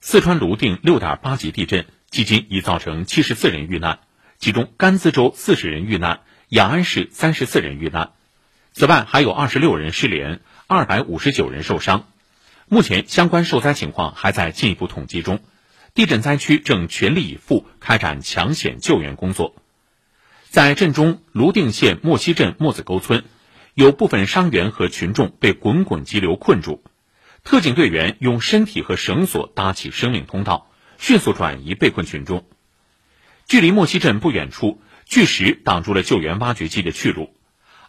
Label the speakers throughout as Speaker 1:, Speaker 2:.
Speaker 1: 四川泸定六点八级地震，迄今已造成七十四人遇难，其中甘孜州四十人遇难，雅安市三十四人遇难。此外，还有二十六人失联，二百五十九人受伤。目前，相关受灾情况还在进一步统计中。地震灾区正全力以赴开展抢险救援工作。在震中，泸定县莫西镇莫子沟村，有部分伤员和群众被滚滚急流困住。特警队员用身体和绳索搭起生命通道，迅速转移被困群众。距离莫西镇不远处，巨石挡住了救援挖掘机的去路。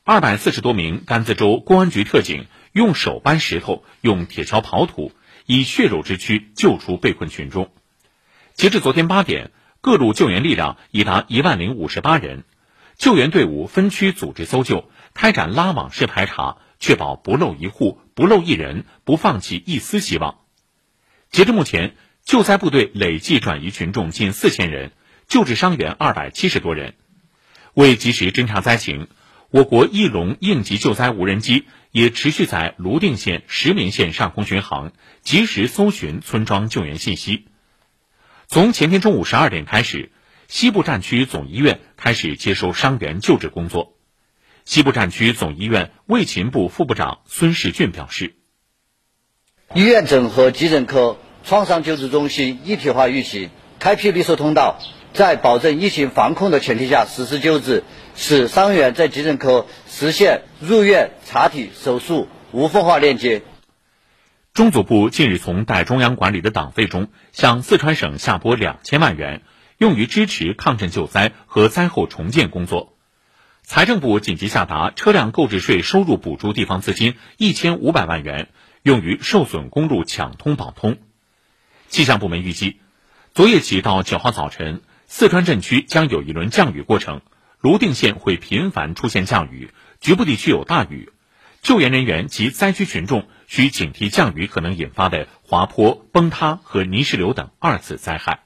Speaker 1: 二百四十多名甘孜州公安局特警用手搬石头，用铁锹刨土，以血肉之躯救出被困群众。截至昨天八点，各路救援力量已达一万零五十八人，救援队伍分区组织搜救，开展拉网式排查，确保不漏一户、不漏一人，不放弃一丝希望。截至目前，救灾部队累计转移群众近四千人，救治伤员二百七十多人。为及时侦查灾情，我国翼龙应急救灾无人机也持续在泸定县、石林县上空巡航，及时搜寻村庄救援信息。从前天中午十二点开始，西部战区总医院开始接收伤员救治工作。西部战区总医院卫勤部副部长孙世俊表示：“
Speaker 2: 医院整合急诊科、创伤救治中心一体化运行，开辟绿色通道，在保证疫情防控的前提下实施救治，使伤员在急诊科实现入院、查体、手术无缝化链接。”
Speaker 1: 中组部近日从代中央管理的党费中向四川省下拨两千万元，用于支持抗震救灾和灾后重建工作。财政部紧急下达车辆购置税收入补助地方资金一千五百万元，用于受损公路抢通保通。气象部门预计，昨夜起到九号早晨，四川震区将有一轮降雨过程，泸定县会频繁出现降雨，局部地区有大雨。救援人员及灾区群众需警惕降雨可能引发的滑坡、崩塌和泥石流等二次灾害。